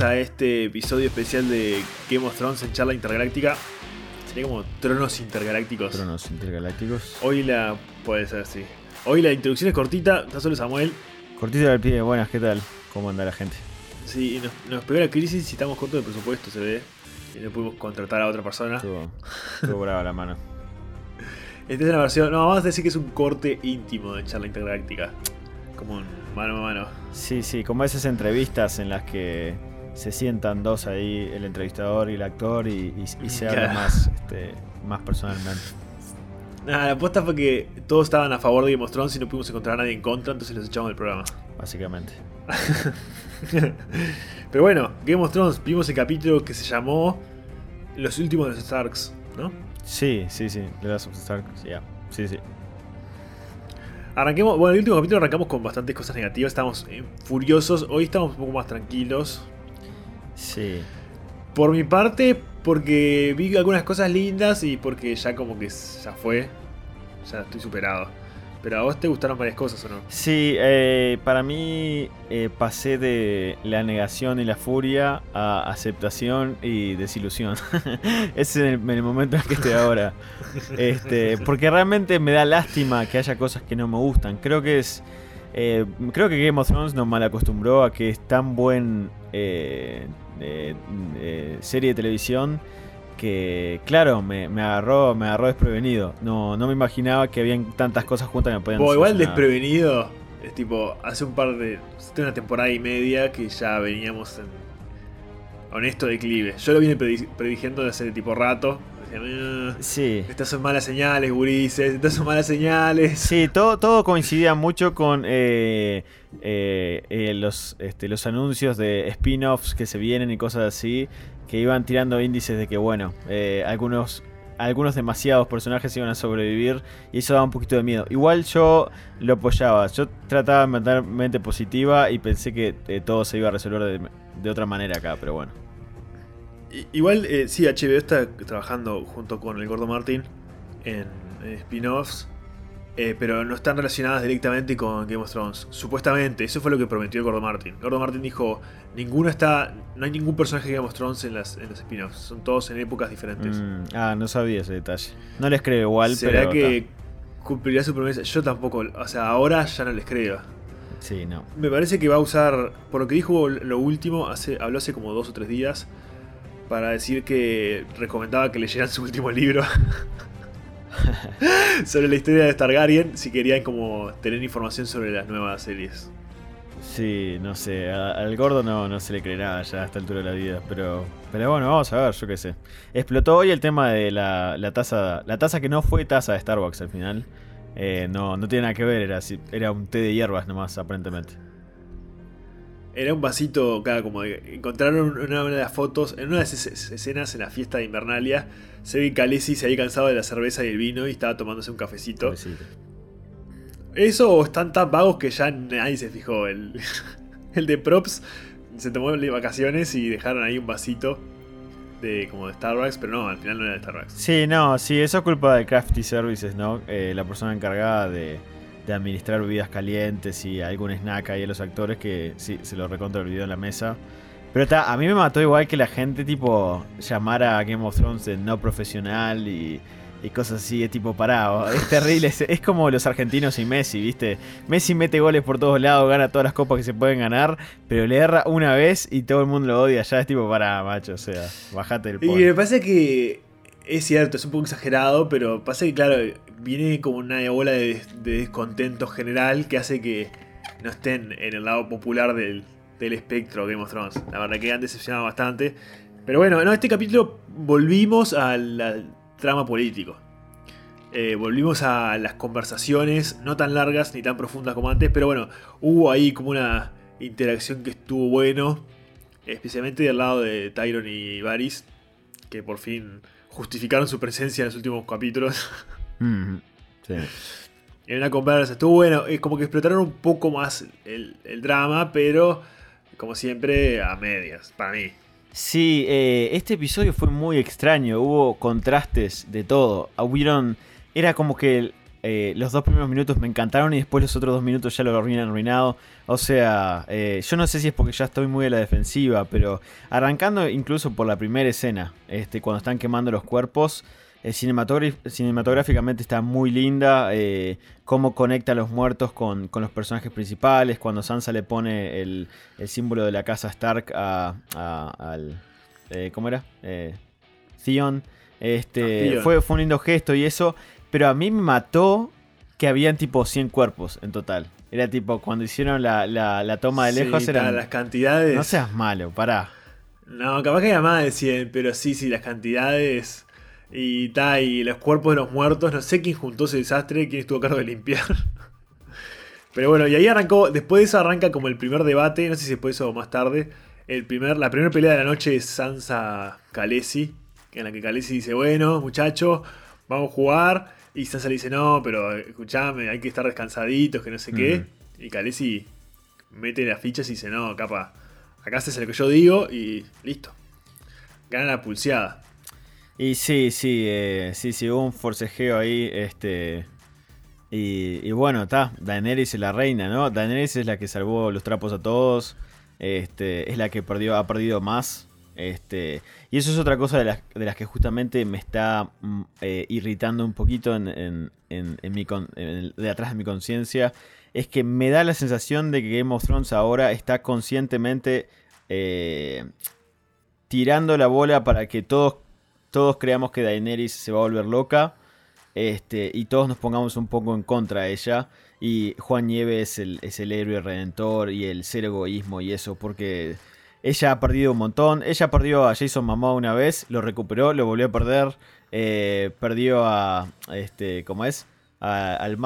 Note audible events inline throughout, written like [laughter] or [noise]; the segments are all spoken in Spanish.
a este episodio especial de Game of Thrones en charla intergaláctica. Sería como tronos intergalácticos. Tronos intergalácticos. Hoy la. puede ser, sí. Hoy la introducción es cortita, está solo Samuel. Cortita del pie, buenas, ¿qué tal? ¿Cómo anda la gente? Sí, nos, nos pegó la crisis y estamos cortos de presupuesto, se ve. Y no pudimos contratar a otra persona. Estuvo, estuvo brava la mano. [laughs] Esta es una versión. No, vamos a decir que es un corte íntimo de charla intergaláctica. Como un mano a mano. Sí, sí, como esas entrevistas en las que se sientan dos ahí, el entrevistador y el actor, y, y- y se habla más, este, más personalmente. Nada, la apuesta fue que todos estaban a favor de Game of Thrones y no pudimos encontrar a nadie en contra, entonces los echamos del programa. Básicamente. [laughs] Pero bueno, Game of Thrones, vimos el capítulo que se llamó Los últimos de los Starks, ¿no? Sí, sí, sí. The Last of the Stark, sí, ya. Sí, sí. Arranquemos, bueno, el último capítulo arrancamos con bastantes cosas negativas, estamos eh, furiosos, hoy estamos un poco más tranquilos. Sí. Por mi parte, porque vi algunas cosas lindas y porque ya como que ya fue, ya estoy superado. Pero a vos te gustaron varias cosas, ¿o no? Sí, eh, para mí eh, pasé de la negación y la furia a aceptación y desilusión. [laughs] Ese es el, el momento en el que estoy ahora. [laughs] Este, porque realmente me da lástima que haya cosas que no me gustan. Creo que es. eh, creo que Game of Thrones nos mal acostumbró a que es tan buen eh, serie de televisión que claro, me, me agarró, me agarró desprevenido. No, no me imaginaba que habían tantas cosas juntas que me podían Bo, igual desprevenido, es tipo, hace un par de. una temporada y media que ya veníamos en honesto declive. Yo lo vine predi- prediciendo desde hace tipo rato. "Eh, Sí. estas son malas señales, gurises, estas son malas señales. Sí, todo, todo coincidía mucho con eh, eh, eh, los, este, los anuncios de spin-offs que se vienen y cosas así, que iban tirando índices de que, bueno, algunos, algunos demasiados personajes iban a sobrevivir y eso daba un poquito de miedo. Igual yo lo apoyaba, yo trataba de mantener mente positiva y pensé que eh, todo se iba a resolver de, de otra manera acá, pero bueno. Igual, eh, sí, HBO está trabajando junto con el Gordo Martin en, en spin-offs, eh, pero no están relacionadas directamente con Game of Thrones. Supuestamente, eso fue lo que prometió el Gordo Martin. El Gordo Martin dijo, ninguno está, no hay ningún personaje de Game of Thrones en, las, en los spin-offs, son todos en épocas diferentes. Mm, ah, no sabía ese detalle. No les creo igual, ¿Será pero... que cumplirá su promesa? Yo tampoco, o sea, ahora ya no les creo. Sí, no. Me parece que va a usar, por lo que dijo lo último, hace, habló hace como dos o tres días, para decir que recomendaba que leyeran su último libro [laughs] sobre la historia de Targaryen, si querían como tener información sobre las nuevas series. Sí, no sé, a- al gordo no, no se le creerá ya a esta altura de la vida, pero pero bueno, vamos a ver, yo qué sé. Explotó hoy el tema de la, la taza, la taza que no fue taza de Starbucks al final. Eh, no, no tiene nada que ver, era, era un té de hierbas nomás, aparentemente. Era un vasito, claro, como de- encontraron una de las fotos, en una de esas es- escenas en la fiesta de Invernalia, se ve que Khaleesi se había cansado de la cerveza y el vino y estaba tomándose un cafecito. Eso o están tan vagos que ya nadie se fijó. El, [laughs] el de props se tomó de vacaciones y dejaron ahí un vasito de como de Starbucks, pero no, al final no era de Starbucks. Sí, no, sí, eso es culpa de Crafty Services, ¿no? Eh, la persona encargada de, de administrar bebidas calientes y algún snack ahí a los actores que sí, se lo recontra olvidó en la mesa. Pero está, a mí me mató igual que la gente tipo llamara a Game of Thrones de no profesional y, y cosas así, es tipo parado. Es terrible, es, es como los argentinos y Messi, ¿viste? Messi mete goles por todos lados, gana todas las copas que se pueden ganar, pero le erra una vez y todo el mundo lo odia. Ya es tipo para macho, o sea, bajate el Y polo. me parece que es cierto, es un poco exagerado, pero pasa que, claro, viene como una ola de, de descontento general que hace que no estén en el lado popular del, del espectro Game of Thrones. La verdad que han decepcionado bastante. Pero bueno, en este capítulo volvimos al, trama político. Eh, volvimos a las conversaciones, no tan largas ni tan profundas como antes, pero bueno, hubo ahí como una interacción que estuvo bueno, especialmente del lado de Tyron y Varys, que por fin justificaron su presencia en los últimos capítulos. [laughs] Sí. en una conversa, estuvo bueno, es como que explotaron un poco más el, el drama, pero como siempre a medias, para mí. Sí, eh, este episodio fue muy extraño, hubo contrastes de todo. Hubieron, era como que el- eh, los dos primeros minutos me encantaron y después los otros dos minutos ya lo arruinan arruinado. O sea, eh, yo no sé si es porque ya estoy muy a la defensiva, pero arrancando incluso por la primera escena, este, cuando están quemando los cuerpos, eh, cinematográficamente está muy linda. cómo conecta a los muertos con, los personajes principales. Cuando Sansa le pone el, símbolo de la casa Stark a, al. ¿Cómo era? Theon. Este, Fue, fue un lindo gesto y eso. Pero a mí me mató que habían tipo 100 cuerpos en total. Era tipo, cuando hicieron la, toma de lejos, eran. las cantidades. No seas malo, pará. No, capaz que era más de 100, pero sí, sí, las cantidades. Y ta, y los cuerpos de los muertos. No sé quién juntó ese desastre, quién estuvo a cargo de limpiar. [laughs] Pero bueno, y ahí arrancó. Después de eso arranca como el primer debate. No sé si después o más tarde. El primer, la primera pelea de la noche es Sansa Kalesi. En la que Kalesi dice: Bueno, muchachos, vamos a jugar. Y Sansa le dice, no, pero escuchame, hay que estar descansaditos, que no sé qué. Y Khaleesi mete las fichas y dice, no, capa, acá haces lo que yo digo y listo. Gana la pulseada. Y sí, sí, eh, sí, sí, hubo un forcejeo ahí, este... Y, bueno, está, Daenerys es la reina, ¿no? Daenerys es la que salvó los trapos a todos, este, es la que perdió, ha perdido más este, y eso es otra cosa de las, que justamente me está mm, eh, irritando un poquito en, de atrás de mi conciencia. Es que me da la sensación de que Game of Thrones ahora está conscientemente eh, tirando la bola para que todos, todos creamos que Daenerys se va a volver loca. Este, y todos nos pongamos un poco en contra de ella. Y Juan Nieve es el, es el héroe redentor y el ser egoísmo y eso, porque ella ha perdido un montón. Ella perdió a Jason Momoa una vez, lo recuperó, lo volvió a perder. Eh, perdió a, este, ¿cómo es? al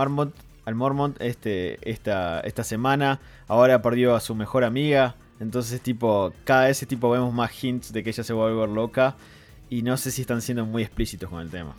al Mormont este, esta, esta semana. Ahora perdió a su mejor amiga. Entonces, tipo, cada vez tipo vemos más hints de que ella se va a volver loca. Y no sé si están siendo muy explícitos con el tema.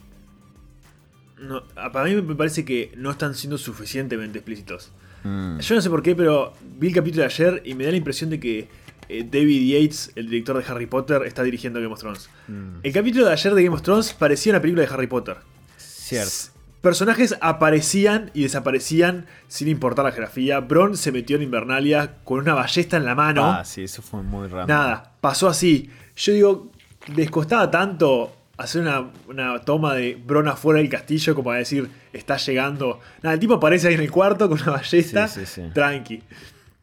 No, para mí me parece que no están siendo suficientemente explícitos. Mm. Yo no sé por qué, pero vi el capítulo de ayer y me da la impresión de que eh, David Yates, el director de Harry Potter, está dirigiendo Game of Thrones. Mm. El capítulo de ayer de Game of Thrones parecía una película de Harry Potter. Cierto. Personajes aparecían y desaparecían sin importar la geografía. Bron se metió en Invernalia con una ballesta en la mano. Ah, sí, eso fue muy raro. Nada, pasó así. Yo digo, les costaba tanto hacer una, toma de Bron afuera del castillo como a decir, está llegando. Nada, el tipo aparece ahí en el cuarto con una ballesta. Sí, sí, sí. Tranqui.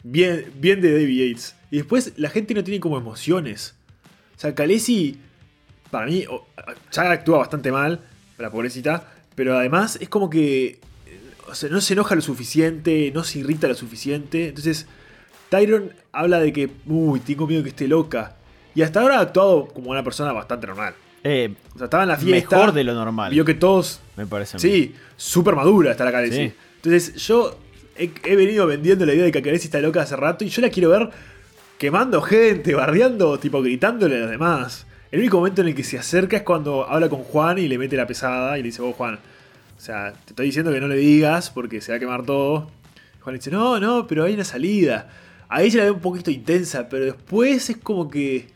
Bien, bien de David Yates. Y después la gente no tiene como emociones. O sea, Khaleesi, para mí, ya actúa bastante mal, la pobrecita, pero además es como que o sea, no se enoja lo suficiente, no se irrita lo suficiente. Entonces, Tyron habla de que, uy, tengo miedo que esté loca. Y hasta ahora ha actuado como una persona bastante normal. Eh, o sea, estaba en la fiesta. Mejor de lo normal. Vio que todos. Me parece. Sí, súper madura está la Khaleesi. Entonces, yo he, venido vendiendo la idea de que Khaleesi está loca hace rato y yo la quiero ver quemando gente, bardeando, tipo gritándole a los demás. El único momento en el que se acerca es cuando habla con Juan y le mete la pesada y le dice, vos Juan, o sea, te estoy diciendo que no le digas porque se va a quemar todo. Juan le dice, no, no, pero hay una salida. Ahí se la ve un poquito intensa, pero después es como que...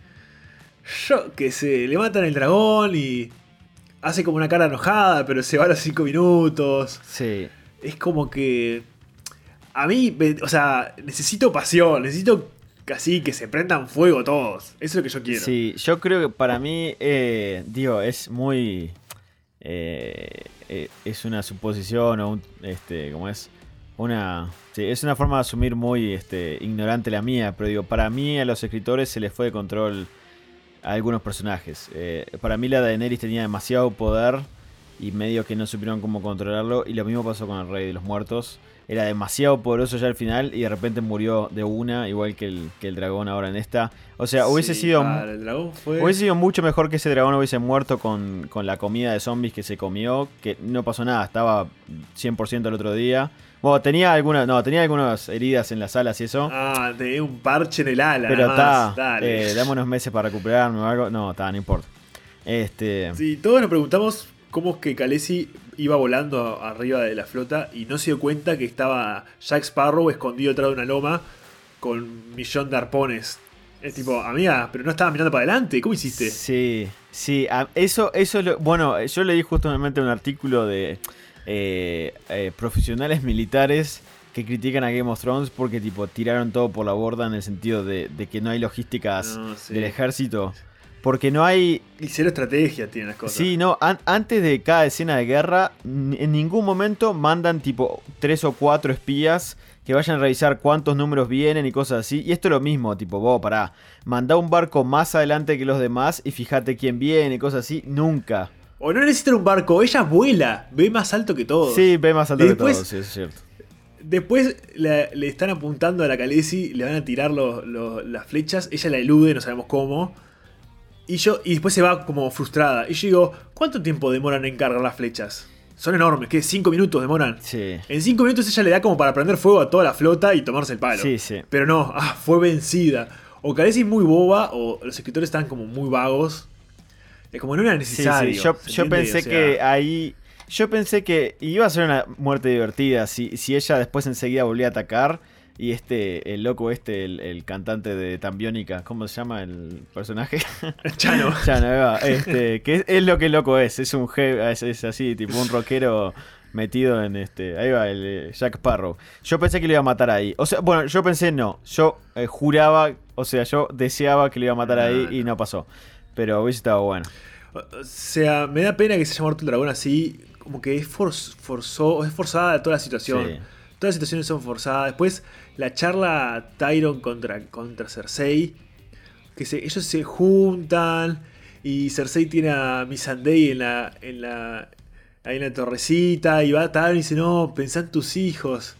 Yo que se le matan el dragón y hace como una cara enojada, pero se va a los 5 minutos. Sí. Es como que... A mí, o sea, necesito pasión, necesito Casi que se prendan fuego todos. Eso es lo que yo quiero. Sí, yo creo que para mí, eh, digo, es muy. Eh, eh, es una suposición o un. Este, ¿Cómo es? Una. Sí, es una forma de asumir muy este, ignorante la mía, pero digo, para mí a los escritores se les fue de control a algunos personajes. para mí la de Daenerys tenía demasiado poder y medio que no supieron cómo controlarlo, y lo mismo pasó con el Rey de los Muertos era demasiado poderoso ya al final y de repente murió de una, igual que el, que el dragón ahora en esta. O sea, hubiese sido. Hubiese sido mucho mejor que ese dragón hubiese muerto con, la comida de zombies que se comió, que no pasó nada, estaba 100% el otro día. Bueno, tenía algunas, no, tenía algunas heridas en las alas y eso. Ah, tenía un parche en el ala. Pero está, eh, dame unos meses para recuperarme o algo. No, está, no importa. Este. Sí, todos nos preguntamos cómo es que Khaleesi iba volando arriba de la flota y no se dio cuenta que estaba Jack Sparrow escondido detrás de una loma con un millón de arpones. Es tipo, amiga, pero no estaba mirando para adelante, ¿cómo hiciste? Sí, sí, eso, eso, bueno, yo leí justamente un artículo de, eh, eh, profesionales militares que critican a Game of Thrones porque tipo tiraron todo por la borda en el sentido de, de que no hay logísticas No, sí. del ejército. Porque no hay... Y cero estrategia tienen las cosas. Sí, no, an- antes de cada escena de guerra, en ningún momento mandan tipo tres o cuatro espías que vayan a revisar cuántos números vienen y cosas así. Y esto es lo mismo, tipo, vos, pará, mandá un barco más adelante que los demás y fíjate quién viene y cosas así. Nunca. O no necesitan un barco, ella vuela, ve más alto que todos. Sí, ve más alto Después- que todo, sí, es cierto. Después la- le están apuntando a la Khaleesi, le van a tirar los- los- las flechas, ella la elude, no sabemos cómo. Y yo y después se va como frustrada. Y yo digo, ¿cuánto tiempo demoran en cargar las flechas? Son enormes, ¿qué? ¿Cinco minutos demoran? Sí. En cinco minutos ella le da como para prender fuego a toda la flota y tomarse el palo. Sí, sí. Pero no, ah, fue vencida. O es muy boba, o los escritores están como muy vagos. Es como no era Sí, sí, necesario. Yo, pensé O sea, que ahí. Yo pensé que iba a ser una muerte divertida si, si ella después enseguida volvía a atacar. Y este, el loco este, el, el cantante de Tambiónica, ¿cómo se llama el personaje? [laughs] Chano. [laughs] Chano, ahí va, este, que es, es lo que el loco es, es un es, es así, tipo un rockero metido en este. Ahí va, el eh, Jack Sparrow. Yo pensé que lo iba a matar ahí. O sea, bueno, yo pensé no. Yo eh, juraba, o sea, yo deseaba que lo iba a matar No, ahí y no. pasó. Pero hubiese estado bueno. O sea, me da pena que se muerto el dragón así. Como que es, forz- forzó, es forzada toda la situación. Sí. Todas las situaciones son forzadas. Después, la charla Tyron contra, contra Cersei. Que se, ellos se juntan. Y Cersei tiene a Missandei en la, en la, ahí en la torrecita. Y va Tyron y dice: No, pensá en tus hijos.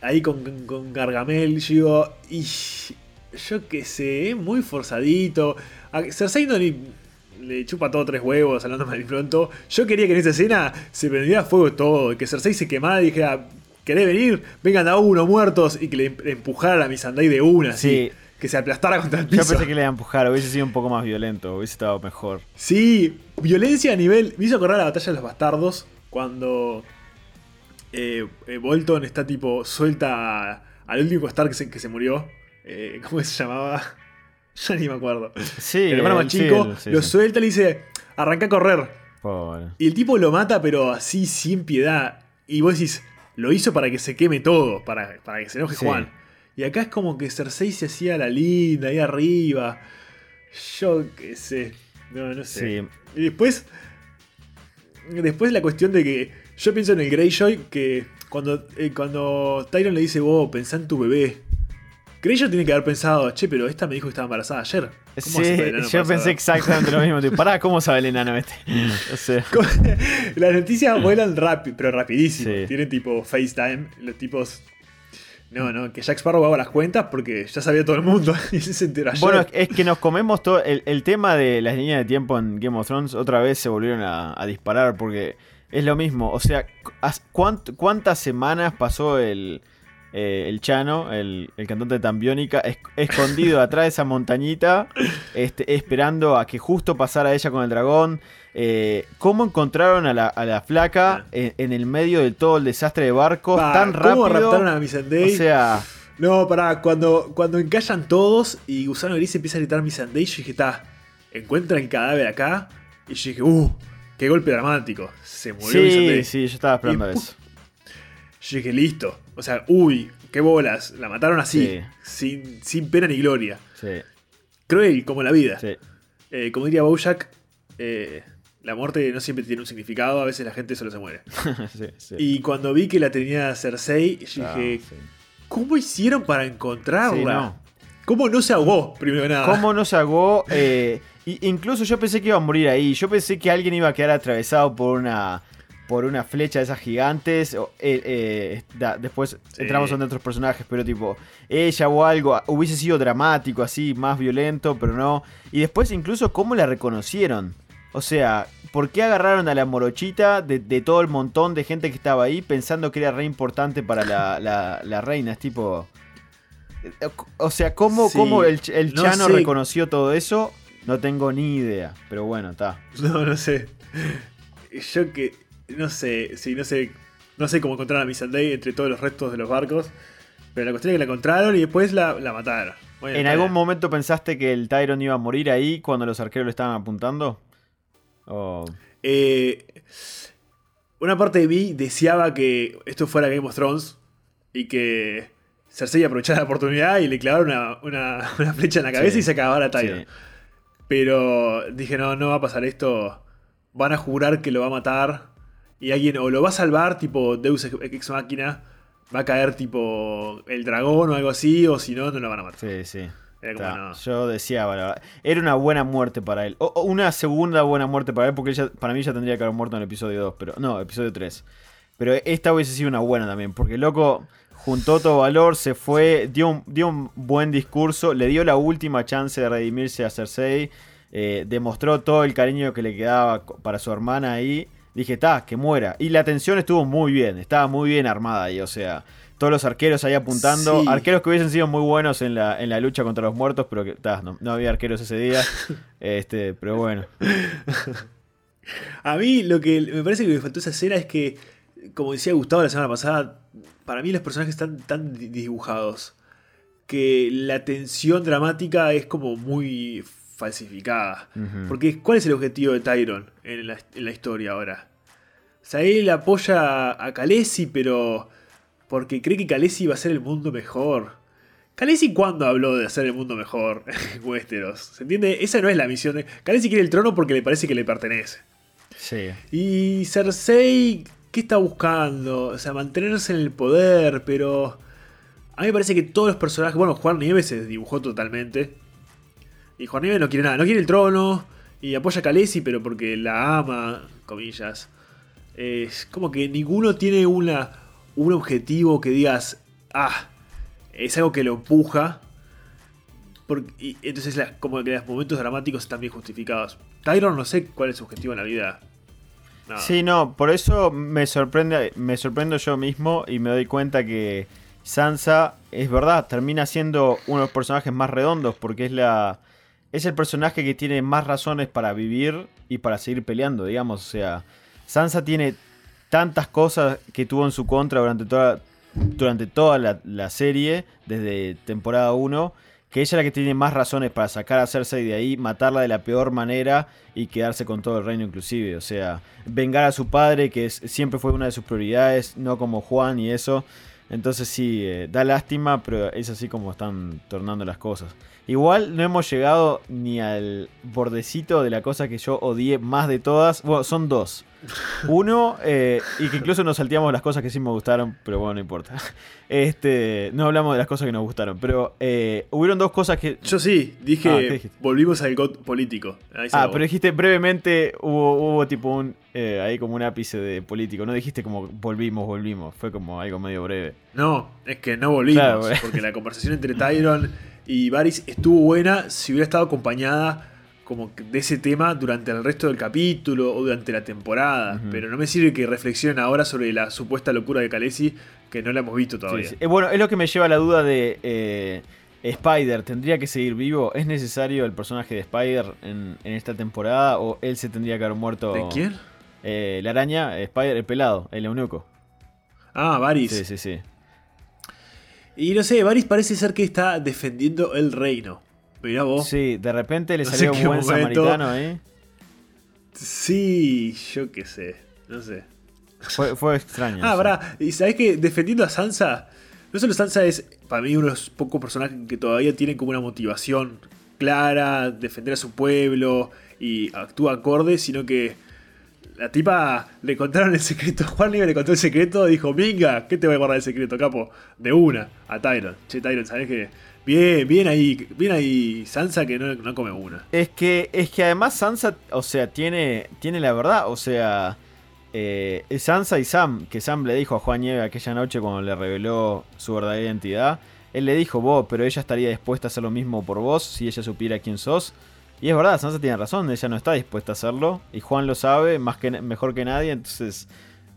Ahí con, con, Gargamel. Yo digo: y, Yo qué sé, muy forzadito. A Cersei no le chupa todo tres huevos, hablando mal y pronto. Yo quería que en esa escena se prendiera fuego todo, que Cersei se quemara y dijera, ¿querés venir? Vengan a uno, muertos, y que le em- empujara a Missandei de una, así. Sí. Que se aplastara contra el Yo piso. pensé que le iba a empujar, hubiese sido un poco más violento, hubiese estado mejor. Sí, violencia a nivel. Me hizo acordar la batalla de los bastardos. Cuando eh, eh, Bolton está tipo. suelta al último Stark que se, que se murió. Eh, [laughs] ¿Cómo se llamaba? [laughs] Ya ni me acuerdo. Sí, el hermano más sí, chico sí, lo suelta y le dice: arranca a correr. Pobre. Y el tipo lo mata, pero así, sin piedad. Y vos decís, lo hizo para que se queme todo, para, para que se enoje Sí. Juan. Y acá es como que Cersei se hacía la linda ahí arriba. Yo qué sé. No, no sé. Sí. Y después. Después la cuestión de que. Yo pienso en el Greyjoy que cuando, eh, cuando Tyron le dice, vos, pensá en tu bebé. Greyjoy tiene que haber pensado, che, pero esta me dijo que estaba embarazada ayer. ¿Cómo Sí, yo pensé saber?" exactamente lo mismo. Tipo, pará, ¿cómo sabe el enano este? [laughs] O sea, Las noticias [laughs] vuelan rápido, pero rapidísimo. Sí. Tienen tipo FaceTime, los tipos. No, no, que Jack Sparrow haga las cuentas porque ya sabía todo el mundo [laughs] y se enteró ayer. bueno, es que nos comemos todo. El, el tema de las líneas de tiempo en Game of Thrones otra vez se volvieron a, a disparar porque es lo mismo. O sea, ¿has- cuánt- ¿cuántas semanas pasó el, eh, el Chano, el, el cantante de Tambiónica, es- escondido [laughs] atrás de esa montañita, este, esperando a que justo pasara ella con el dragón? Eh, ¿Cómo encontraron a la, a la flaca en, en el medio de todo el desastre de barcos Pa, tan rápido? ¿Cómo raptaron a o Missandei? sea, No, pará, cuando, cuando encallan todos y Gusano Gris empieza a gritar Missandei, yo dije, está, encuentra el cadáver acá. Y yo dije, uh, qué golpe dramático. Se murió sí, Missandei. sí, yo estaba esperando Y, eso. Yo dije, listo. O sea, uy, qué bolas. La mataron así, Sí. sin, sin pena ni gloria. Sí, Cruel como la vida. sí. Eh, como diría Bojack, eh, la muerte no siempre tiene un significado, a veces la gente solo se muere. [laughs] sí, sí. Y cuando vi que la tenía Cersei, yo Ah, dije. ¿cómo hicieron para encontrarla? No. ¿Cómo no se ahogó, primero que nada? ¿Cómo no se ahogó? Eh, incluso yo pensé que iba a morir ahí. Yo pensé que alguien iba a quedar atravesado por una por una flecha de esas gigantes. o, eh, eh, da- después Sí. entramos en otros personajes, pero tipo, ella o algo. Hubiese sido dramático, así, más violento, pero no. Y después incluso cómo la reconocieron. O sea, ¿por qué agarraron a la morochita de, de todo el montón de gente que estaba ahí pensando que era re importante para la, la- la reina? Es tipo... eh, O sea, ¿cómo, Sí, cómo el, el no Chano sé. reconoció todo eso? No tengo ni idea. Pero bueno, está. [laughs] No, no sé. Yo que. No sé, sí, no sé. No sé cómo encontraron a Missandei entre todos los restos de los barcos. Pero la cuestión es que la encontraron y después la, la mataron. Bueno, ¿En algún momento pensaste que el Tyron iba a morir ahí cuando los arqueros lo estaban apuntando? O- Eh, una parte de mí deseaba que esto fuera Game of Thrones y que Cersei aprovechara la oportunidad y le clavara una, [laughs] flecha en la cabeza y se acabara Tyrion. Pero dije, no, no va a pasar esto. Van a jurar que lo va a matar. Y alguien o lo va a salvar, tipo Deus Ex Máquina. Va a caer tipo el dragón o algo así. O si no, no lo van a matar. Sí, sí. Yo decía, era una buena muerte para él. O, una segunda buena muerte para él, porque para mí ya tendría que haber muerto en el episodio 2, pero no, episodio 3. Pero esta hubiese sido una buena también, porque loco juntó todo valor, se fue, dio un, dio un buen discurso, le dio la última chance de redimirse a Cersei, eh, demostró todo el cariño que le quedaba para su hermana ahí. Dije, ta, que muera. Y la tensión estuvo muy bien, estaba muy bien armada ahí, o sea todos los arqueros ahí apuntando. Arqueros que hubiesen sido muy buenos en la, en la lucha contra los muertos, pero que no, había arqueros ese día. [laughs] este, pero bueno. A mí lo que me parece que me faltó esa escena es que, como decía Gustavo la semana pasada, para mí los personajes están tan dibujados que la tensión dramática es como muy falsificada. Porque ¿cuál es el objetivo de Tyron en la, en la historia ahora? Él apoya a Khaleesi, pero porque cree que Khaleesi iba a hacer el mundo mejor. Khaleesi cuándo habló de hacer el mundo mejor [laughs] Westeros? ¿Se entiende? Esa no es la misión. De... Khaleesi quiere el trono porque le parece que le pertenece. Sí. Y Cersei, ¿qué está buscando? O sea, mantenerse en el poder, pero... A mí me parece que todos los personajes... Bueno, Juan Nieves se dibujó totalmente. Y Juan Nieves no quiere nada. No quiere el trono. Y apoya a Khaleesi, pero porque la ama, comillas. Es como que ninguno tiene una un objetivo que digas, ah, es algo que lo empuja. Porque, entonces, como que los momentos dramáticos están bien justificados. Tyron, no sé cuál es su objetivo en la vida. Sí, no, por eso me sorprende, me sorprendo yo mismo y me doy cuenta que Sansa, es verdad, termina siendo uno de los personajes más redondos porque es la. Es el personaje que tiene más razones para vivir y para seguir peleando, digamos. O sea, Sansa tiene tantas cosas que tuvo en su contra durante toda, durante toda la, serie, desde temporada 1, que ella es la que tiene más razones para sacar a Cersei de ahí, matarla de la peor manera y quedarse con todo el reino inclusive. O sea, vengar a su padre, que siempre fue una de sus prioridades, no como Juan y eso. Entonces sí, eh, da lástima, pero es así como están tornando las cosas. Igual no hemos llegado ni al bordecito de la cosa que yo odié más de todas. Bueno, son dos. Uno, eh, y que incluso nos salteamos las cosas que sí me gustaron, pero bueno, no importa. Este, no hablamos de las cosas que nos gustaron, pero eh, hubieron dos cosas que... Yo sí, dije, ah, volvimos al político. ah, pero dijiste brevemente, hubo, hubo tipo un, eh, ahí como un ápice de político, no dijiste como volvimos, volvimos, fue como algo medio breve. No, es que no volvimos, porque la conversación entre Tyron y Varys estuvo buena si hubiera estado acompañada como de ese tema durante el resto del capítulo o durante la temporada. Pero no me sirve que reflexionen ahora sobre la supuesta locura de Khaleesi, que no la hemos visto todavía. Eh, bueno, es lo que me lleva a la duda de eh, Spider. ¿Tendría que seguir vivo? ¿Es necesario el personaje de Spider en, esta temporada o él se tendría que haber muerto? ¿De quién? Eh, la araña, Spider, el pelado, el eunuco. Ah, Varys. Sí, sí, sí. Y no sé, Varys parece ser que está defendiendo el reino. Mirá vos. Sí, de repente le salió un buen samaritano ahí. Sí, yo qué sé. No sé. Fue, extraño. ah, verdad. Y sabes que defendiendo a Sansa, no solo Sansa es para mí uno de los pocos personajes que todavía tienen como una motivación clara, defender a su pueblo y actúa acorde, sino que la tipa le contaron el secreto. [laughs] Juan le contó el secreto, dijo, venga, ¿qué te voy a guardar el secreto, capo? De una, a Tyron. Che, Tyron, ¿sabes qué? Bien, bien ahí, bien ahí Sansa que no, come una. Es que, es que además Sansa, o sea, tiene, tiene la verdad, o sea, eh, Sansa y Sam, que Sam le dijo a Juan Nieve aquella noche cuando le reveló su verdadera identidad. Él le dijo, vos, pero ella estaría dispuesta a hacer lo mismo por vos si ella supiera quién sos. Y es verdad, Sansa tiene razón, ella no está dispuesta a hacerlo. Y Juan lo sabe más que, mejor que nadie, entonces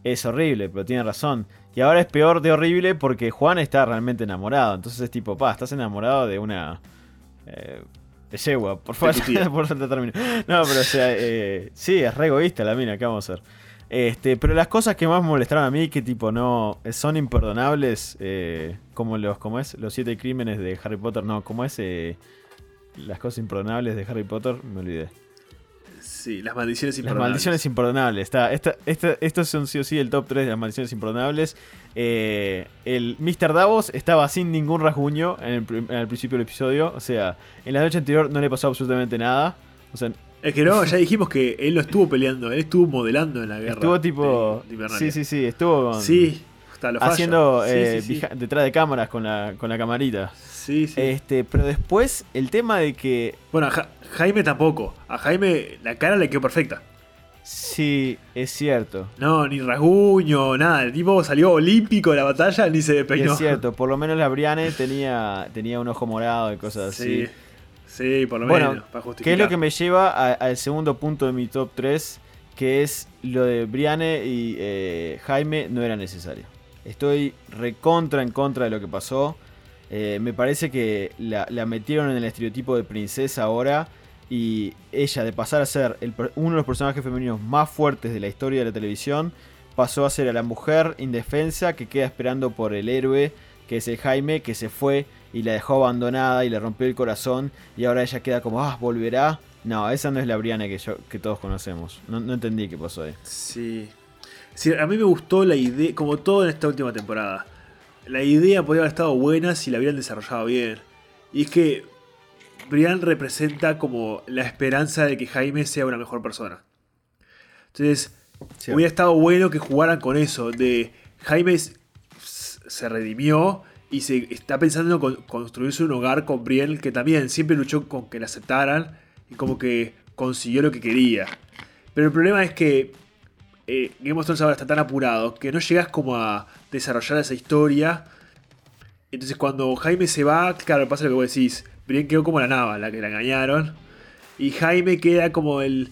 es horrible, pero tiene razón. Y ahora es peor de horrible porque Juan está realmente enamorado. Entonces es tipo, pa, estás enamorado de una. Eh, de yegua, por favor, [laughs] por término. No, pero o sea, eh, sí, es re egoísta la mina, ¿qué vamos a hacer? Este, pero las cosas que más molestaron a mí, que tipo no son imperdonables, eh, como los, ¿cómo es? Los siete crímenes de Harry Potter, no, como es? las cosas imperdonables de Harry Potter, me olvidé. Sí, las maldiciones Las imperdonables. maldiciones imperdonables. Está, esta, esta- estos son sí o sí el top 3 de las maldiciones imperdonables. Eh, el Mr. Davos estaba sin ningún rasguño en el, prim- en el principio del episodio. O sea, en la noche anterior no le pasó absolutamente nada. O sea, Es que no, [laughs] ya dijimos que él no estuvo peleando, él estuvo modelando en la guerra. estuvo tipo. de- de Invernalia. Sí, sí, sí. Estuvo con- Sí, hasta lo haciendo Sí, eh, sí, sí. behi- detrás de cámaras con la, con la camarita. Sí, sí. Este, pero después el tema de que Bueno, a Ja- Jaime tampoco. A Jaime la cara le quedó perfecta. sí, es cierto. No, ni rasguño, nada. El tipo salió olímpico de la batalla, ni se despeinó. Es cierto, por lo menos la Brienne tenía, tenía un ojo morado y cosas así. Sí, sí, por lo Bueno, menos. Para justificar. ¿Qué es lo que me lleva al segundo punto de mi top 3? Que es lo de Brienne y eh, Jaime no era necesario. Estoy recontra en contra de lo que pasó. Eh, me parece que la, metieron en el estereotipo de princesa ahora. Y ella, de pasar a ser uno de los personajes femeninos más fuertes de la historia de la televisión, pasó a ser a la mujer indefensa que queda esperando por el héroe, que es el Jaime, que se fue y la dejó abandonada y le rompió el corazón. Y ahora ella queda como, ah, volverá. No, esa no es la Brianna que, que todos conocemos. No, no entendí qué pasó ahí. Sí. Sí, a mí me gustó la idea, como todo en esta última temporada. La idea podría haber estado buena si la hubieran desarrollado bien. Y es que Brian representa como la esperanza de que Jaime sea una mejor persona. Entonces, hubiera estado bueno que jugaran con eso, de Jaime se redimió y se está pensando en con- construirse un hogar con Brienne que también siempre luchó con que la aceptaran y como que consiguió lo que quería. Pero el problema es que eh, Game of Thrones ahora está tan apurado que no llegas como a desarrollar esa historia. Entonces cuando Jaime se va, claro, pasa lo que vos decís. Brienne quedó como la nava, la que la engañaron. Y Jaime queda como el...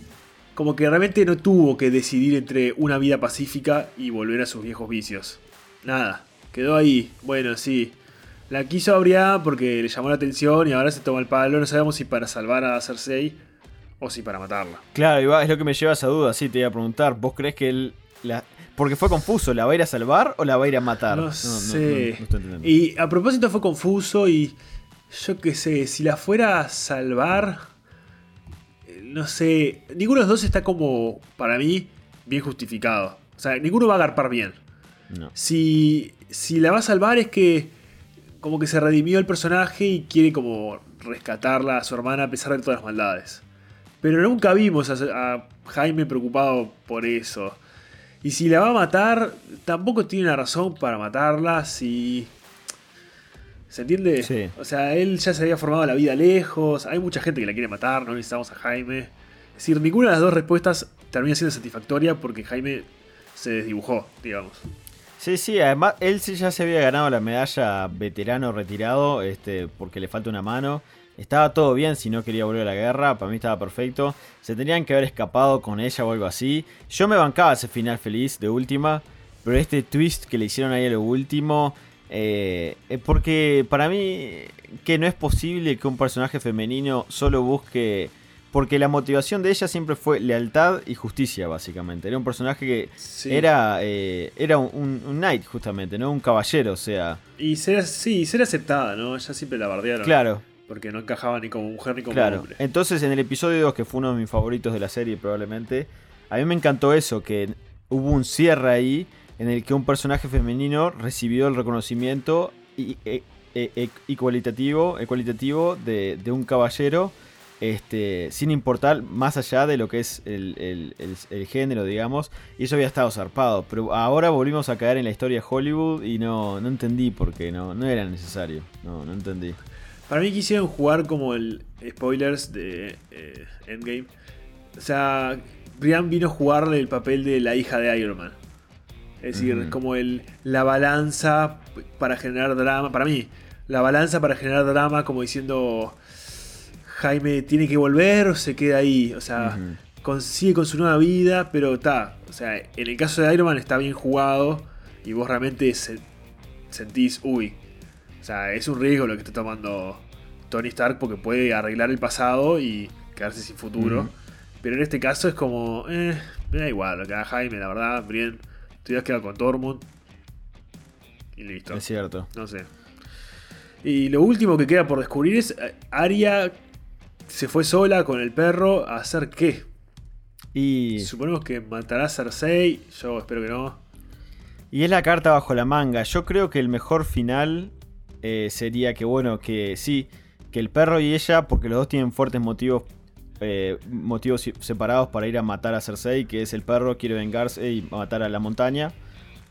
Como que realmente no tuvo que decidir entre una vida pacífica y volver a sus viejos vicios. Nada, quedó ahí. Bueno, sí. La quiso a Brienne porque le llamó la atención y ahora se toma el palo. No sabemos si para salvar a Cersei o si para matarla. Claro, es lo que me lleva a esa duda. Sí, te iba a preguntar. ¿Vos crees que él. La... Porque fue confuso. ¿La va a ir a salvar o la va a ir a matar? No, sé. no estoy entendiendo. y a propósito fue confuso y yo qué sé, si la fuera a salvar, eh, no sé, ninguno de los dos está como, para mí, bien justificado. O sea, ninguno va a agarpar bien. No. Si, si la va a salvar es que como que se redimió el personaje y quiere como rescatarla a su hermana a pesar de todas las maldades. Pero nunca vimos a, a Jaime preocupado por eso. Y si la va a matar, tampoco tiene una razón para matarla si... ¿Se entiende? Sí. O sea, él ya se había formado la vida lejos, hay mucha gente que la quiere matar, no necesitamos a Jaime. Es decir, ninguna de las dos respuestas termina siendo satisfactoria porque Jaime se desdibujó, digamos. Sí, sí, además él sí ya se había ganado la medalla veterano retirado, este, porque le falta una mano. Estaba todo bien si no quería volver a la guerra, para mí estaba perfecto. Se tenían que haber escapado con ella o algo así. Yo me bancaba ese final feliz de última, pero este twist que le hicieron ahí a lo último, eh, es porque para mí que no es posible que un personaje femenino solo busque... Porque la motivación de ella siempre fue lealtad y justicia, básicamente. Era un personaje que Sí. era, eh, era un, un knight, justamente, ¿no? Un caballero, o sea. Y ser, sí, ser aceptada, ¿no? Ella siempre la bardearon. Claro, Porque no encajaba ni como mujer ni como claro. hombre. Entonces, en el episodio 2, que fue uno de mis favoritos de la serie, probablemente, a mí me encantó eso, que hubo un cierre ahí en el que un personaje femenino recibió el reconocimiento y, e- e- e- de, de un caballero. Este, sin importar más allá de lo que es el, el- el- el género, digamos, y eso había estado zarpado. Pero ahora volvimos a caer en la historia de Hollywood y no, no entendí por qué, no, no era necesario. No, no entendí. Para mí quisieron jugar como el spoilers de eh, Endgame. O sea, Brian vino a jugarle el papel de la hija de Iron Man. Es decir, como el, la balanza para generar drama. Para mí, la balanza para generar drama, como diciendo Jaime tiene que volver o se queda ahí. O sea, consigue con su nueva vida, pero está. O sea, en el caso de Iron Man está bien jugado y vos realmente se- sentís, uy, sea, es un riesgo lo que está tomando Tony Stark porque puede arreglar el pasado y quedarse sin futuro. Pero en este caso es como, eh, me da igual lo que haga Jaime, la verdad, bien. Te has quedado con Tormund. Y listo. Es cierto. No sé. Y lo último que queda por descubrir es eh, Arya se fue sola con el perro a hacer qué. Y, Suponemos que matará a Cersei. Yo espero que no. y es la carta bajo la manga. Yo creo que el mejor final eh, sería que, bueno, que sí, que el perro y ella, porque los dos tienen fuertes motivos eh, motivos separados para ir a matar a Cersei, que es el perro quiere vengarse y matar a la montaña.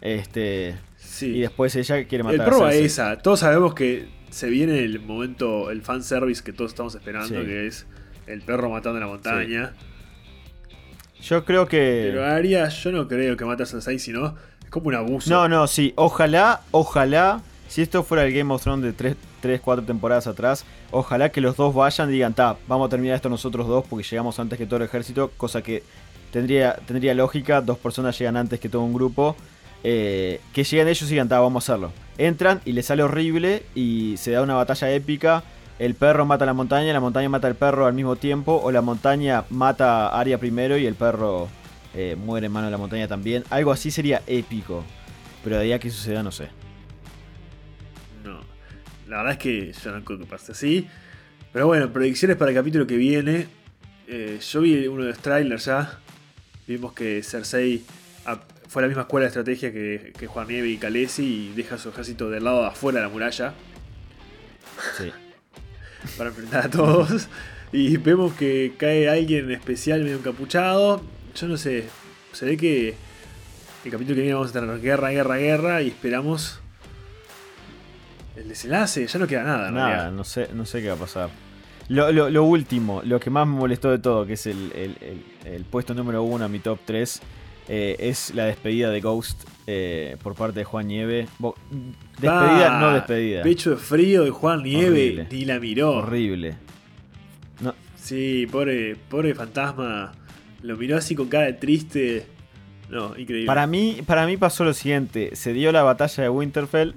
Este, Sí. y después ella quiere el matar a prueba Cersei. es esa. Todos sabemos que se viene el momento, el fanservice que todos estamos esperando, Sí. que es el perro matando en la montaña. Yo creo que Pero Arya, yo no creo que mate a Cersei, sino es como un abuso. No, no, sí. Ojalá, ojalá, si esto fuera el Game of Thrones de 3, 3 4 temporadas atrás, ojalá que los dos vayan y digan, ta, vamos a terminar esto nosotros dos porque llegamos antes que todo el ejército, cosa que tendría, tendría lógica, dos personas llegan antes que todo un grupo. eh, que lleguen ellos y digan, ta, vamos a hacerlo. Entran y les sale horrible y se da una batalla épica. El perro mata a la montaña, la montaña mata al perro al mismo tiempo, o la montaña mata a Arya primero y el perro eh, muere en mano de la montaña también. Algo así sería épico. Pero de ahí a que suceda, no sé. La verdad es que yo no creo que pase así. Pero bueno, predicciones para el capítulo que viene. Eh, yo vi uno de los trailers ya. Vimos que Cersei fue a la misma escuela de estrategia que, que Juan Nieve y Khaleesi y deja su ejército del lado de afuera de la muralla Sí. [laughs] para enfrentar a todos. Y vemos que cae alguien especial medio encapuchado. Yo no sé, se ve que el capítulo que viene vamos a tener guerra, guerra, guerra y esperamos el desenlace. Ya no queda nada, Nada, no sé, no sé qué va a pasar. Lo, lo- lo último, lo que más me molestó de todo, que es el, el- el- el puesto número uno a mi top 3, eh, es la despedida de Ghost eh, por parte de Juan Nieve. Bo- despedida, Ah, no despedida. Pecho de frío de Juan Nieve, ni la miró. Horrible. No, Sí, pobre, pobre fantasma. Lo miró así con cara de triste. No, increíble. Para mí, para mí pasó lo siguiente: se dio la batalla de Winterfell.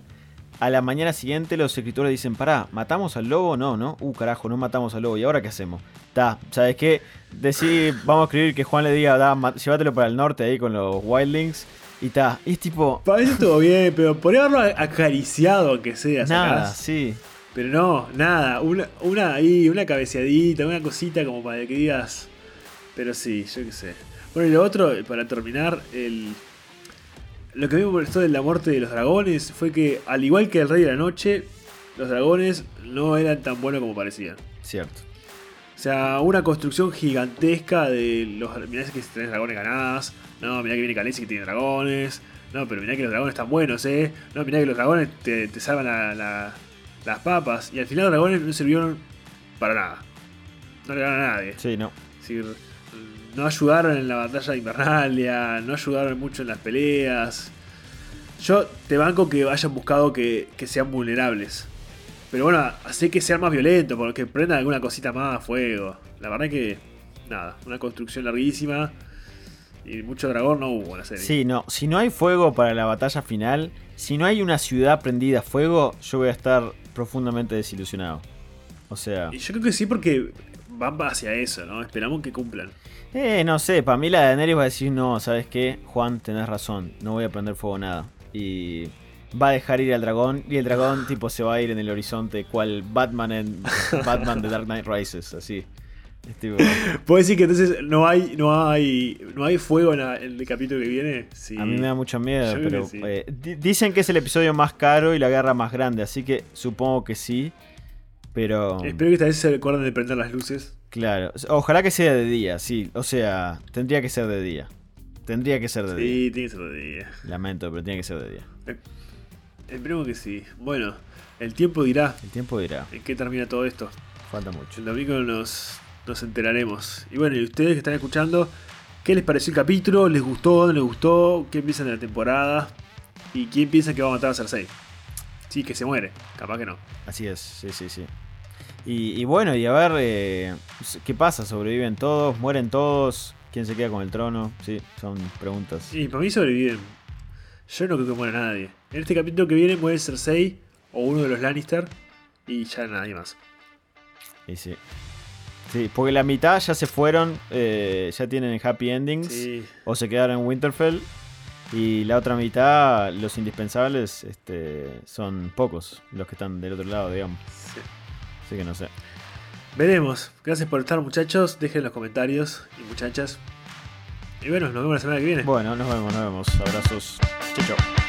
A la mañana siguiente los escritores dicen, pará, ¿matamos al lobo? No, ¿no? Uh, carajo, no matamos al lobo. ¿Y ahora qué hacemos? Ta, ¿sabes qué? Decir, vamos a escribir que Juan le diga, da, llévatelo para el norte ahí con los Wildlings. Y ta, y es tipo, Parece todo bien, pero podría haberlo acariciado aunque sea. nada, sacás. sí. Pero no, nada. Una, una ahí, una cabeceadita, una cosita como para que digas. Pero sí, yo qué sé. Bueno, y lo otro, para terminar, el. Lo que a mí me molestó de la muerte de los dragones fue que, al igual que el Rey de la Noche, los dragones no eran tan buenos como parecían. Cierto. O sea, una construcción gigantesca de los. Mirá que tenés dragones ganadas. No, mirá que viene Khaleesi que tiene dragones. No, pero mirá que los dragones están buenos, eh. No, mirá que los dragones te, te salvan la- la- las papas. Y al final los dragones no sirvieron para nada. No le ganaron a nadie. Sí, no. Es decir, no ayudaron en la batalla de Invernalia, no ayudaron mucho en las peleas. Yo te banco que hayan buscado que, que sean vulnerables. Pero bueno, así que sean más violentos, porque prendan alguna cosita más a fuego. La verdad que, nada, una construcción larguísima. Y mucho dragón no hubo en la serie. Sí, no. Si no hay fuego para la batalla final, si no hay una ciudad prendida a fuego, yo voy a estar profundamente desilusionado. O sea... Y yo creo que sí, porque van hacia eso, ¿no? Esperamos que cumplan. Eh, no sé, para mí la de Daenerys va a decir, no, ¿sabes qué? Juan, tenés razón, no voy a prender fuego nada. Y va a dejar ir al dragón, y el dragón [laughs] tipo se va a ir en el horizonte, cual Batman en [laughs] Batman de Dark Knight Rises, así. Tipo, [laughs] ¿Puedo decir que entonces no hay, no hay, no hay fuego en, la- en el capítulo que viene? Sí. a mí me da mucho miedo, Yo pero que sí. eh, di- dicen que es el episodio más caro y la guerra más grande, así que supongo que sí. Pero, Espero que esta vez se recuerden de prender las luces. claro, ojalá que sea de día, sí, o sea, tendría que ser de día. Tendría que ser de día. Sí, tiene que ser de día. Lamento, pero tiene que ser de día. Esperemos que sí. Bueno, el tiempo dirá El tiempo dirá, en qué termina todo esto. falta mucho. El domingo nos, nos enteraremos. Y bueno, y ustedes que están escuchando, ¿qué les pareció el capítulo? ¿Les gustó? ¿No les gustó? ¿Qué piensan de la temporada? ¿Y quién piensa que va a matar a Cersei? Sí, que se muere. Capaz que no. Así es, sí, sí, sí. Y, y bueno, y a ver eh, qué pasa, sobreviven todos, mueren todos, quién se queda con el trono, sí, son preguntas. Y para mí sobreviven. Yo no creo que muera nadie. En este capítulo que viene muere Cersei o uno de los Lannister y ya nadie más. Y sí. Sí, porque la mitad ya se fueron, eh, ya tienen happy endings, Sí. o se quedaron en Winterfell, y la otra mitad, los indispensables, este, son pocos los que están del otro lado, digamos. sí. Así que no sé. Veremos. Gracias por estar muchachos. Dejen en los comentarios y muchachas. Y bueno, nos vemos la semana que viene. Bueno, nos vemos, nos vemos. Abrazos. Chau, chau.